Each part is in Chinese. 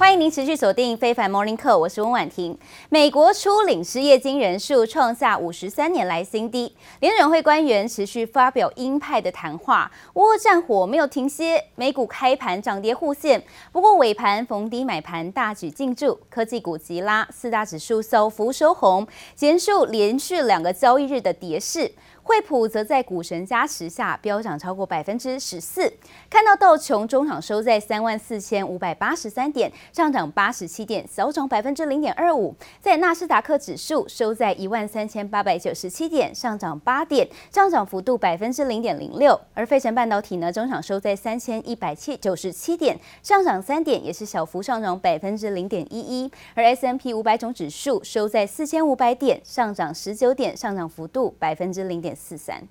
欢迎您持续锁定非凡 Morning 课我是温婉婷。美国初领失业金人数创下五十三年来新低，联准会官员持续发表鹰派的谈话。乌俄战火没有停歇，美股开盘涨跌互现，不过尾盘逢低买盘大举进驻，科技股急拉，四大指数小幅收红，结束连续两个交易日的跌势。惠普则在股神加持下飙涨超过百分之十四，看到道琼中场收在三万四千五百八十三点，上涨八十七点，小涨百分之零点二五。在纳斯达克指数收在一万三千八百九十七点，上涨八点，上涨幅度百分之零点零六。而费城半导体呢，中场收在三千一百七九十七点，上涨三点，也是小幅上涨百分之零点一一。而 S M P 五百种指数收在四千五百点，上涨十九点，上涨幅度百分之零点。四三。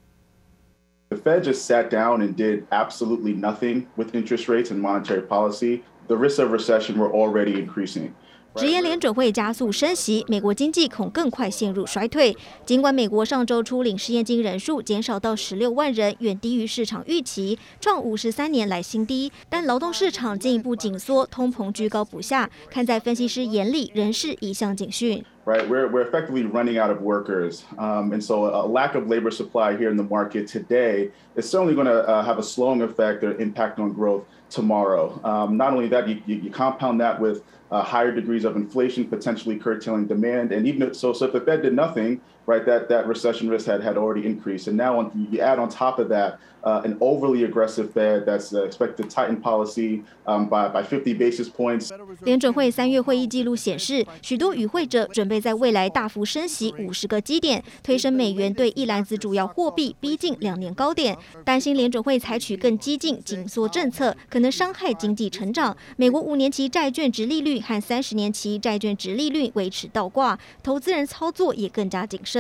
The Fed just sat down and did absolutely nothing with interest rates and monetary policy. The risks of recession were already increasing. 直言联准会加速升息，美国经济恐更快陷入衰退。尽管美国上周初领失业金人数减少到十六万人，远低于市场预期，创五十三年来新低，但劳动市场进一步紧缩，通膨居高不下，看在分析师眼里，仍是一项警讯。Right, we're we're effectively running out of workers, um, and so a lack of labor supply here in the market today is certainly going to uh, have a slowing effect or impact on growth tomorrow. Um, not only that, you, you compound that with uh, higher degrees of inflation, potentially curtailing demand, and even so, so if the Fed did nothing, right, that that recession risk had had already increased, and now on, you add on top of that uh, an overly aggressive Fed that's expected to tighten policy um, by by 50 basis points. 联准会三月会议记录显示，许多与会者准备。在未来大幅升息五十个基点，推升美元对一篮子主要货币逼近两年高点，担心联准会采取更激进紧缩政策，可能伤害经济成长。美国五年期债券值利率和三十年期债券值利率维持倒挂，投资人操作也更加谨慎。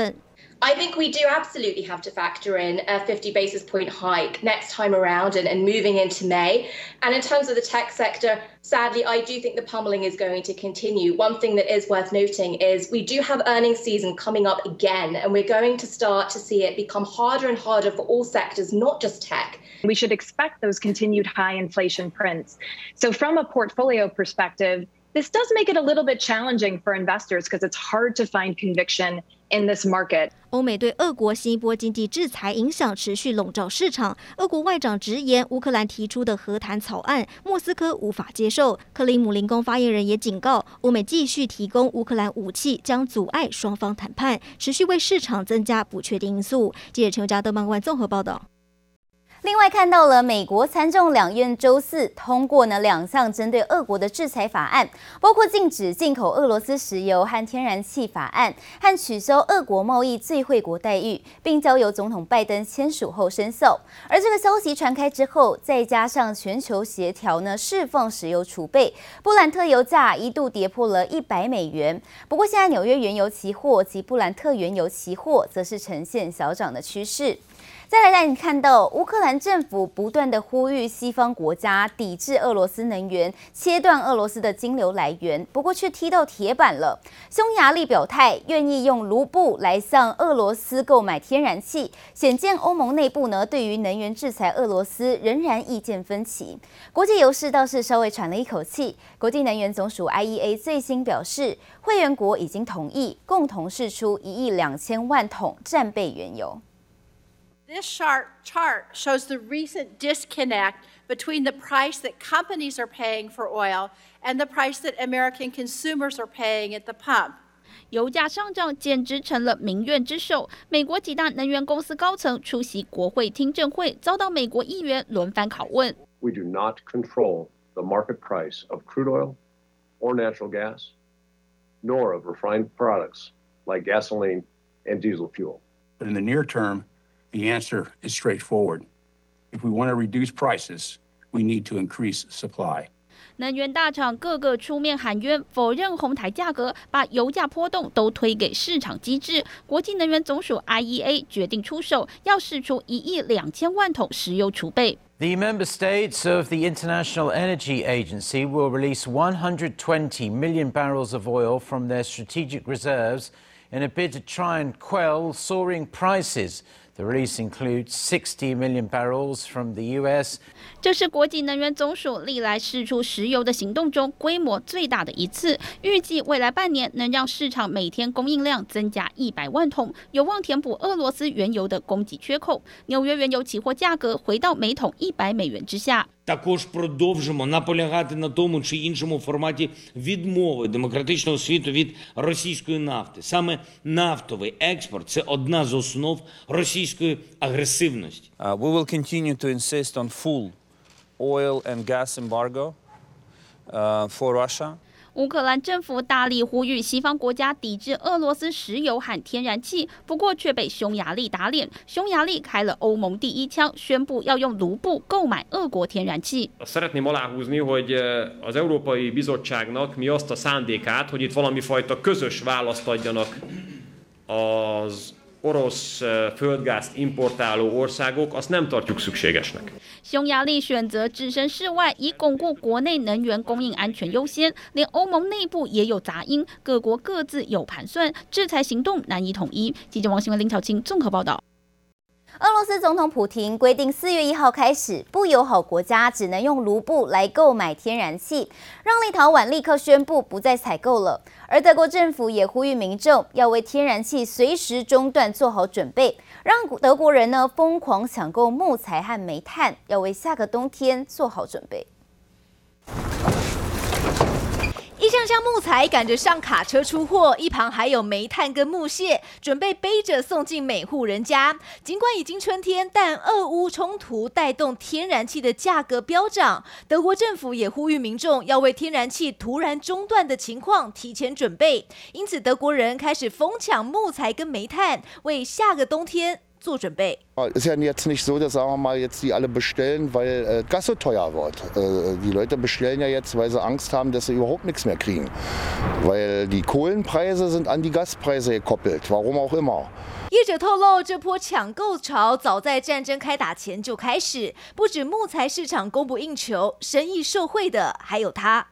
I think we do absolutely have to factor in a 50 basis point hike next time around and, and moving into May. And in terms of the tech sector, sadly, I do think the pummeling is going to continue. One thing that is worth noting is we do have earnings season coming up again, and we're going to start to see it become harder and harder for all sectors, not just tech. We should expect those continued high inflation prints. So, from a portfolio perspective, this does make it a little bit challenging for investors because it's hard to find conviction in this market. 欧美对俄国新一波经济制裁影响持续笼罩市场。俄国外长直言，乌克兰提出的和谈草案，莫斯科无法接受。克里姆林宫发言人也警告，欧美继续提供乌克兰武器将阻碍双方谈判，持续为市场增加不确定因素。记者陈嘉德、曼万综合报道。另外，看到了美国参众两院周四通过呢两项针对俄国的制裁法案，包括禁止进口俄罗斯石油和天然气法案，和取消俄国贸易最惠国待遇，并交由总统拜登签署后生效。而这个消息传开之后，再加上全球协调呢释放石油储备，布兰特油价一度跌破了一百美元。不过，现在纽约原油期货及布兰特原油期货则是呈现小涨的趋势。再来让你看到，乌克兰政府不断的呼吁西方国家抵制俄罗斯能源，切断俄罗斯的金流来源，不过却踢到铁板了。匈牙利表态愿意用卢布来向俄罗斯购买天然气，显见欧盟内部呢对于能源制裁俄罗斯仍然意见分歧。国际油市倒是稍微喘了一口气，国际能源总署 IEA 最新表示，会员国已经同意共同释出一亿两千万桶战备原油。This chart shows the recent disconnect between the price that companies are paying for oil and the price that American consumers are paying at the pump. 油价上涨简直成了民怨之首。美国几大能源公司高层出席国会听证会，遭到美国议员轮番拷问。We do not control the market price of crude oil or natural gas, nor of refined products like gasoline and diesel fuel. But in the near term, The answer is straightforward. If we want to reduce prices, we need to increase supply. 能源大厂个个出面喊冤，否认哄抬价格，把油价波动都推给市场机制。国际能源总署 IEA 决定出手，要释出一亿两千万桶石油储备。The member states of the International Energy Agency will release 120 million barrels of oil from their strategic reserves in a bid to try and quell soaring prices. The release includes 60 million barrels from the U.S. 这是国际能源总署历来释出石油的行动中规模最大的一次，预计未来半年能让市场每天供应量增加一百万桶，有望填补俄罗斯原油的供给缺口。纽约原油期货价格回到每桶一百美元之下。Також продовжимо наполягати на тому чи іншому форматі відмови демократичного світу від російської нафти. Саме нафтовий експорт – це одна з основ російської агресивності. We will continue to oil and gas embargo for Russia. 乌克兰政府大力呼吁西方国家抵制俄罗斯石油和天然气，不过却被匈牙利打脸。匈牙利开了欧盟第一枪，宣布要用卢布购买俄国天然气。Az orosz földgázt importáló országok, azt nem tartjuk szükségesnek. 匈牙利选择置身事外，以巩固国内能源供应安全优先。连欧盟内部也有杂音，各国各自有盘算，制裁行动难以统一。记者王新文、林巧清综合报道。俄罗斯总统普廷规定，四月一号开始，不友好国家只能用卢布来购买天然气，让立陶宛立刻宣布不再采购了。而德国政府也呼吁民众要为天然气随时中断做好准备，让德国人呢疯狂抢购木材和煤炭，要为下个冬天做好准备。一箱箱木材赶着上卡车出货，一旁还有煤炭跟木屑，准备背着送进每户人家。尽管已经春天，但俄乌冲突带动天然气的价格飙涨。德国政府也呼吁民众要为天然气突然中断的情况提前准备。因此，德国人开始疯抢木材跟煤炭，为下个冬天做准备。ist ja jetzt nicht so, dass sagen wir mal jetzt die alle bestellen, weil äh, Gas so teuer wird. Äh, die Leute bestellen ja jetzt, weil sie Angst haben, dass sie überhaupt nichts mehr kriegen. Weil die Kohlenpreise sind an die Gaspreise gekoppelt, warum auch immer. 业者透露，这波抢购潮早在战争开打前就开始，不止木材市场供不应求，生意受惠的还有他。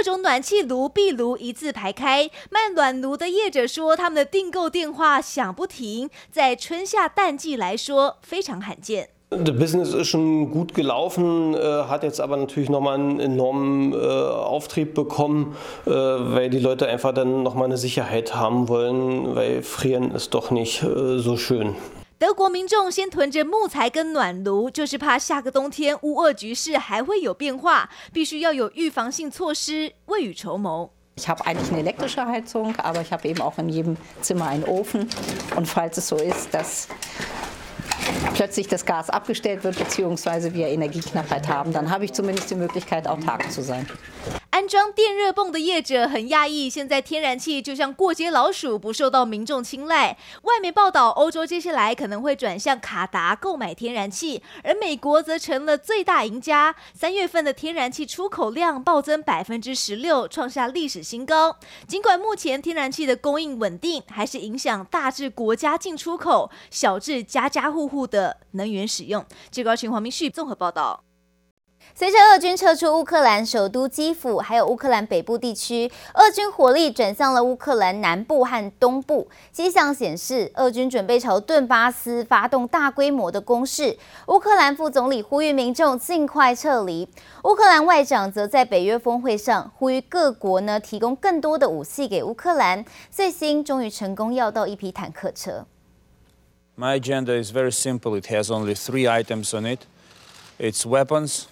各种暖气炉、壁炉一字排开，卖暖炉的业者说，他们的订购电话响不停，在春夏淡季来说非常罕见。The business is schon gut gelaufen, hat jetzt aber natürlich nochmal einen enormen Auftrieb bekommen, weil die Leute einfach dann nochmal eine Sicherheit haben wollen, weil frieren ist doch nicht so schön. 德国民众先囤着木材跟暖炉，就是怕下个冬天乌俄局势还会有变化，必须要有预防性措施，未雨绸缪。Ich habe eigentlich eine elektrische Heizung, aber ich habe eben auch in jedem Zimmer einen Ofen. Und falls es so ist, dass plötzlich das Gas abgestellt wird, beziehungsweise wir Energieknappheit haben, dann habe ich zumindest die Möglichkeit, autark zu sein. 装电热泵的业者很讶异，现在天然气就像过街老鼠，不受到民众青睐。外媒报道，欧洲接下来可能会转向卡达购买天然气，而美国则成了最大赢家。三月份的天然气出口量暴增百分之十六，创下历史新高。尽管目前天然气的供应稳定，还是影响大至国家进出口，小至家家户户的能源使用。最高群黄明旭综合报道。随着俄军撤出乌克兰首都基辅，还有乌克兰北部地区，俄军火力转向了乌克兰南部和东部。迹象显示，俄军准备朝顿巴斯发动大规模的攻势。乌克兰副总理呼吁民众尽快撤离。乌克兰外长则在北约峰会上呼吁各国呢提供更多的武器给乌克兰。最新终于成功要到一批坦克车。My agenda is very simple. It has only three items on it. It's weapons.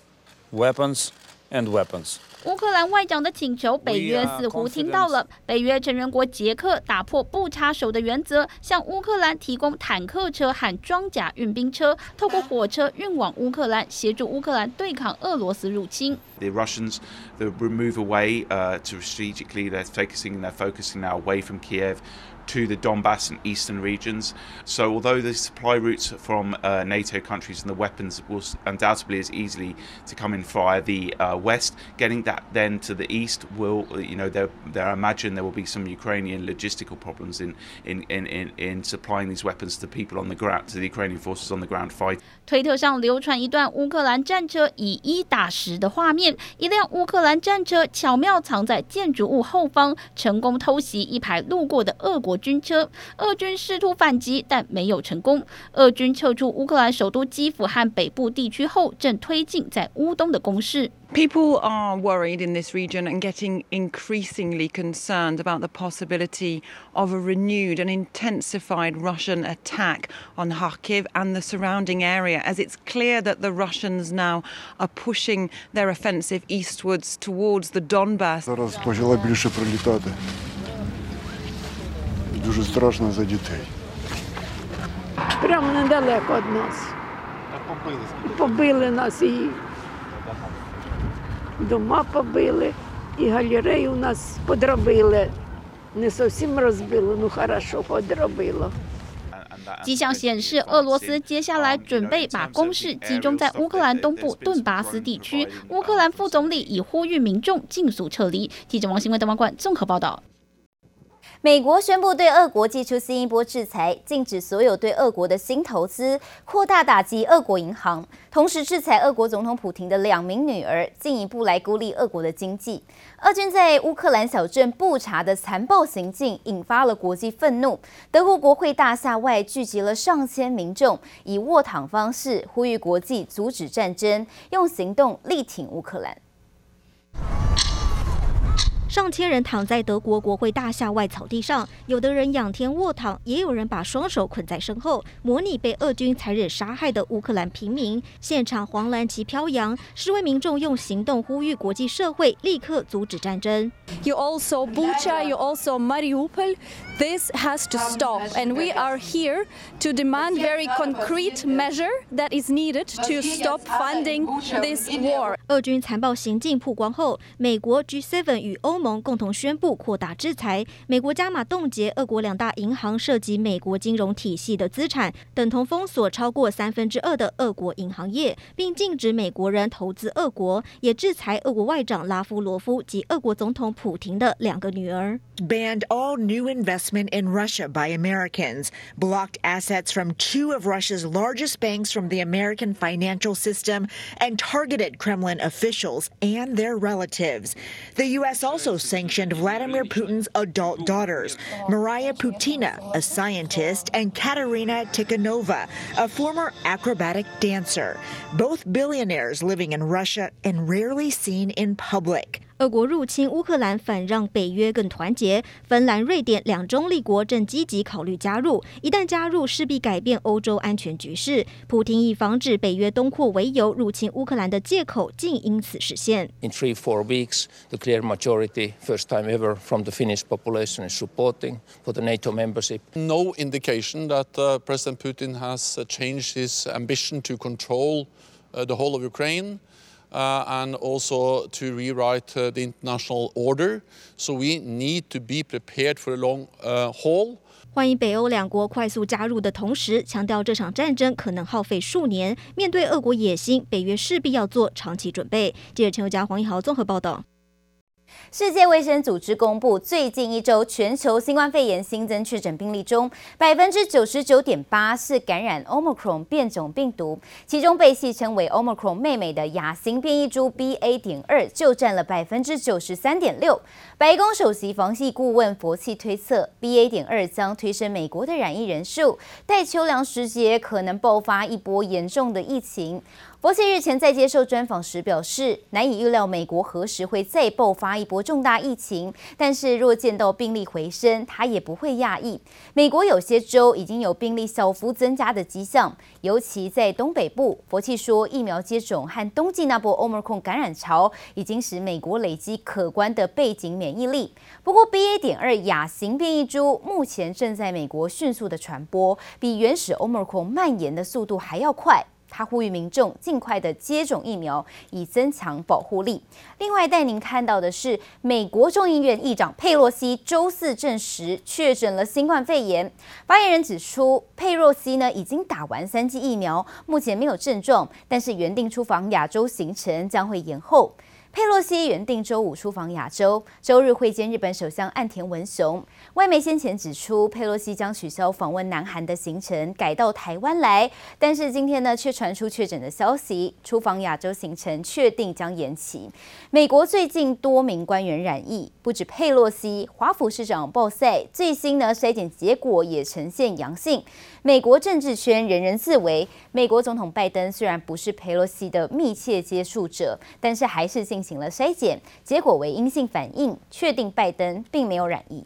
Weapons and weapons. 乌克兰外长的请求，北约似乎听到了。北约成员国捷克打破不插手的原则，向乌克兰提供坦克车和装甲运兵车，透过火车运往乌克兰，协助乌克兰对抗俄罗斯入侵。The Russians, they move away, uh, to strategically, they're focusing, they're focusing now away from Kiev. to the Donbass and eastern regions. So although the supply routes from uh, NATO countries and the weapons will undoubtedly is easily to come in via the uh, west, getting that then to the east will, you know, there, there I imagine there will be some Ukrainian logistical problems in, in, in, in, in supplying these weapons to people on the ground, to the Ukrainian forces on the ground fight. 推特上流传一段乌克兰战车以一打十的画面，一辆乌克兰战车巧妙藏在建筑物后方，成功偷袭一排路过的俄国 国 军车。俄军试图反击，但没有成功。俄军撤出乌克兰首都基辅和北部地区后，正推进在乌东的攻势。People are worried in this region and getting increasingly concerned about the possibility of a renewed and intensified Russian attack on Kharkiv and the surrounding area, as it's clear that the Russians now are pushing their offensive eastwards towards the Donbass. Дуже страшно за дітей. Прямо недалеко від нас. Побили нас і дома побили, і галерею нас подробили. Не зовсім розбило, ну хорошо, подробило. 迹象显示，俄罗斯接下来准备把攻势集中在乌克兰东部顿巴斯地区。乌克兰副总理已呼吁民众尽速撤离。记者王新文、邓王冠综合报道。 美国宣布对俄国祭出新一波制裁，禁止所有对俄国的新投资，扩大打击俄国银行，同时制裁俄国总统普廷的两名女儿，进一步来孤立俄国的经济。俄军在乌克兰小镇布查的残暴行径引发了国际愤怒，德国国会大厦外聚集了上千民众，以卧躺方式呼吁国际阻止战争，用行动力挺乌克兰。上千人躺在德国国会大厦外草地上，有的人仰天卧躺，也有人把双手捆在身后，模拟被俄军残忍杀害的乌克兰平民。现场黄蓝旗飘扬，示威民众用行动呼吁国际社会立刻阻止战争。You also Bucha, you also Mariupol. This has to stop, and we are here to demand very concrete measure that is needed to stop funding this war. 俄军残暴行径曝光后，美国 G7 与欧盟共同宣布扩大制裁，美国加码冻结俄国两大银行涉及美国金融体系的资产，等同封锁超过三分之二的俄国银行业，并禁止美国人投资俄国，也制裁俄国外长拉夫罗夫及俄国总统普亭的两个女儿。Banned all new investment in Russia by Americans, blocked assets from two of Russia's largest banks from the American financial system, and targeted Kremlin officials and their relatives. The U.S. also also sanctioned Vladimir Putin's adult daughters, Maria Putina, a scientist, and Katerina Tikhanova, a former acrobatic dancer, both billionaires living in Russia and rarely seen in public. 俄国入侵乌克兰，反让北约更团结。芬兰、瑞典两中立国正积极考虑加入，一旦加入，势必改变欧洲安全局势。普京以防止北约东扩为由入侵乌克兰的借口，竟因此实现。In three, four weeks, the clear majority, first time ever from the Finnish population is supporting for the NATO membership. No indication that President Putin has changed his ambition to control the whole of Ukraine. Uh, and also to rewrite uh, the international order. So we need to be prepared for a long uh, haul. 欢迎北欧两国快速加入的同时，强调这场战争可能耗费数年。面对俄国野心，北约势必要做长期准备。记者陈宥嘉、黄一豪综合报道。世界卫生组织公布，最近一周全球新冠肺炎新增确诊病例中，百分之九十九点八是感染 Omicron 变种病毒，其中被戏称为 Omicron 妹妹的亚型变异株 BA. 点二就占了百分之九十三点六。白宫首席防疫顾问佛奇推测，BA. 点二将推升美国的染疫人数，待秋凉时节可能爆发一波严重的疫情。佛奇日前在接受专访时表示，难以预料美国何时会再爆发一波重大疫情，但是若见到病例回升，他也不会讶异。美国有些州已经有病例小幅增加的迹象，尤其在东北部。佛奇说，疫苗接种和冬季那波 Omicron 感染潮已经使美国累积可观的背景免疫力。不过，BA. 点二亚型变异株目前正在美国迅速的传播，比原始 Omicron 蔓延的速度还要快。他呼吁民众尽快的接种疫苗，以增强保护力。另外，带您看到的是，美国众议院议长佩洛西周四证实确诊了新冠肺炎。发言人指出，佩洛西呢已经打完三剂疫苗，目前没有症状，但是原定出访亚洲行程将会延后。佩洛西原定周五出访亚洲，周日会见日本首相岸田文雄。外媒先前指出，佩洛西将取消访问南韩的行程，改到台湾来。但是今天呢，却传出确诊的消息，出访亚洲行程确定将延期。美国最近多名官员染疫，不止佩洛西，华府市长鲍赛最新呢筛检结果也呈现阳性。美国政治圈人人自危，美国总统拜登虽然不是佩洛西的密切接触者，但是还是进行了筛检，结果为阴性反应，确定拜登并没有染疫。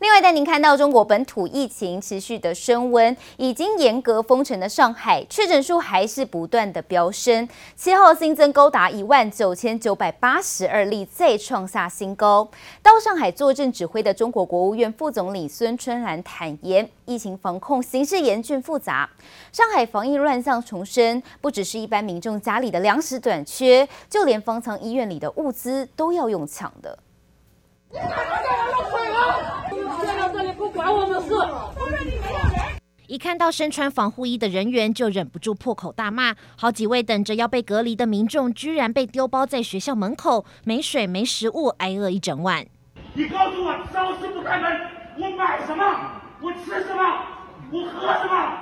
另外带您看到中国本土疫情持续的升温，已经严格封城的上海确诊数还是不断的飙升，七号新增高达一万九千九百八十二例，再创下新高。到上海坐镇指挥的中国国务院副总理孙春兰坦言，疫情防控形势严峻复杂，上海防疫乱象重生，不只是一般民众家里的粮食短缺，就连方舱医院里的物资都要用抢的。一看到身穿防护衣的人员，就忍不住破口大骂。好几位等着要被隔离的民众，居然被丢包在学校门口，没水、没食物，挨饿一整晚。你告诉我，超市不开门，我买什么？我吃什么？我喝什么？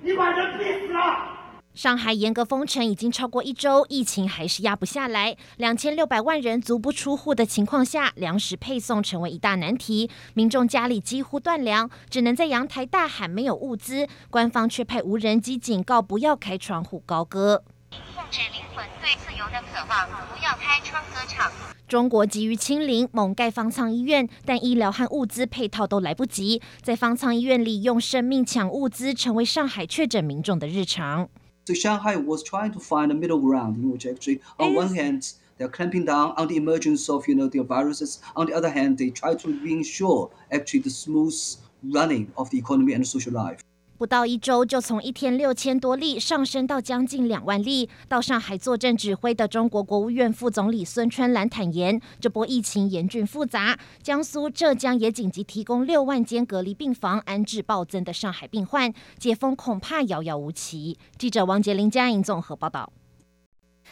你把人逼死了！上海严格封城已经超过一周，疫情还是压不下来。两千六百万人足不出户的情况下，粮食配送成为一大难题。民众家里几乎断粮，只能在阳台大喊没有物资。官方却派无人机警告不要开窗户高歌。控制灵魂对自由的渴望，不要开窗歌唱。中国急于清零，猛盖方舱医院，但医疗和物资配套都来不及。在方舱医院里用生命抢物资，成为上海确诊民众的日常。So Shanghai was trying to find a middle ground in which actually, on one hand, they're clamping down on the emergence of, you know, the viruses. On the other hand, they try to ensure actually the smooth running of the economy and social life. 不到一周，就从一天六千多例上升到将近两万例。到上海坐镇指挥的中国国务院副总理孙春兰坦言，这波疫情严峻复杂，江苏、浙江也紧急提供六万间隔离病房安置暴增的上海病患，解封恐怕遥遥无期。记者王杰林、佳颖综合报道。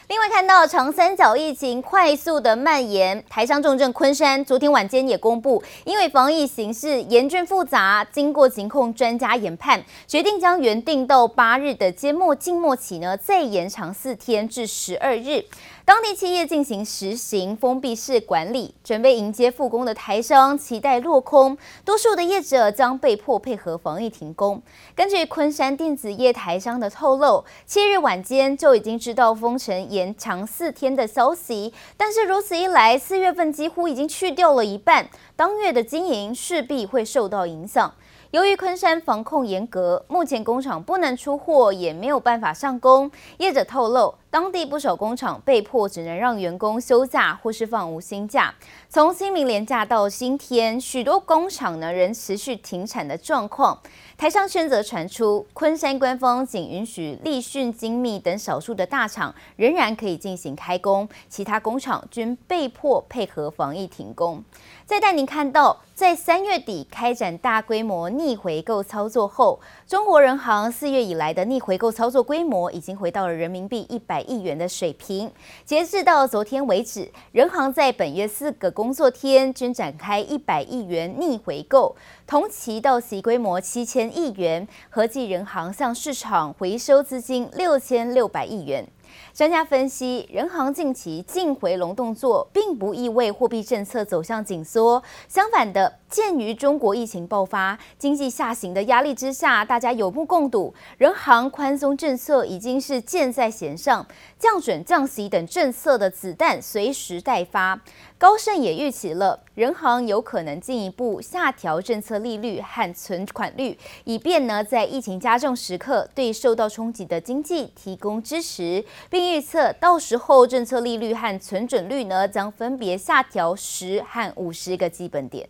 另外，看到长三角疫情快速的蔓延，台商重症昆山昨天晚间也公布，因为防疫形势严峻复杂，经过疾控专家研判，决定将原定到八日的揭末静默期呢，再延长四天至十二日。当地企业进行实行封闭式管理，准备迎接复工的台商期待落空，多数的业者将被迫配合防疫停工。根据昆山电子业台商的透露，七日晚间就已经知道封城延长四天的消息，但是如此一来，四月份几乎已经去掉了一半，当月的经营势必会受到影响。由于昆山防控严格，目前工厂不能出货，也没有办法上工。业者透露，当地不少工厂被迫只能让员工休假或是放无薪假。从清明连假到今天，许多工厂呢仍持续停产的状况。台商圈则传出，昆山官方仅允许立讯精密等少数的大厂仍然可以进行开工，其他工厂均被迫配合防疫停工。再带您看到，在三月底开展大规模逆回购操作后，中国人行四月以来的逆回购操作规模已经回到了人民币一百亿元的水平。截至到昨天为止，人行在本月四个工作天均展开一百亿元逆回购，同期到期规模七千亿元，合计人行向市场回收资金六千六百亿元。专家分析，人行近期净回笼动作，并不意味货币政策走向紧缩。相反的，鉴于中国疫情爆发、经济下行的压力之下，大家有目共睹，人行宽松政策已经是箭在弦上，降准、降息等政策的子弹随时待发。高盛也预期了，人行有可能进一步下调政策利率和存款率，以便呢在疫情加重时刻对受到冲击的经济提供支持，并预测到时候政策利率和存准率呢将分别下调十和五十个基本点。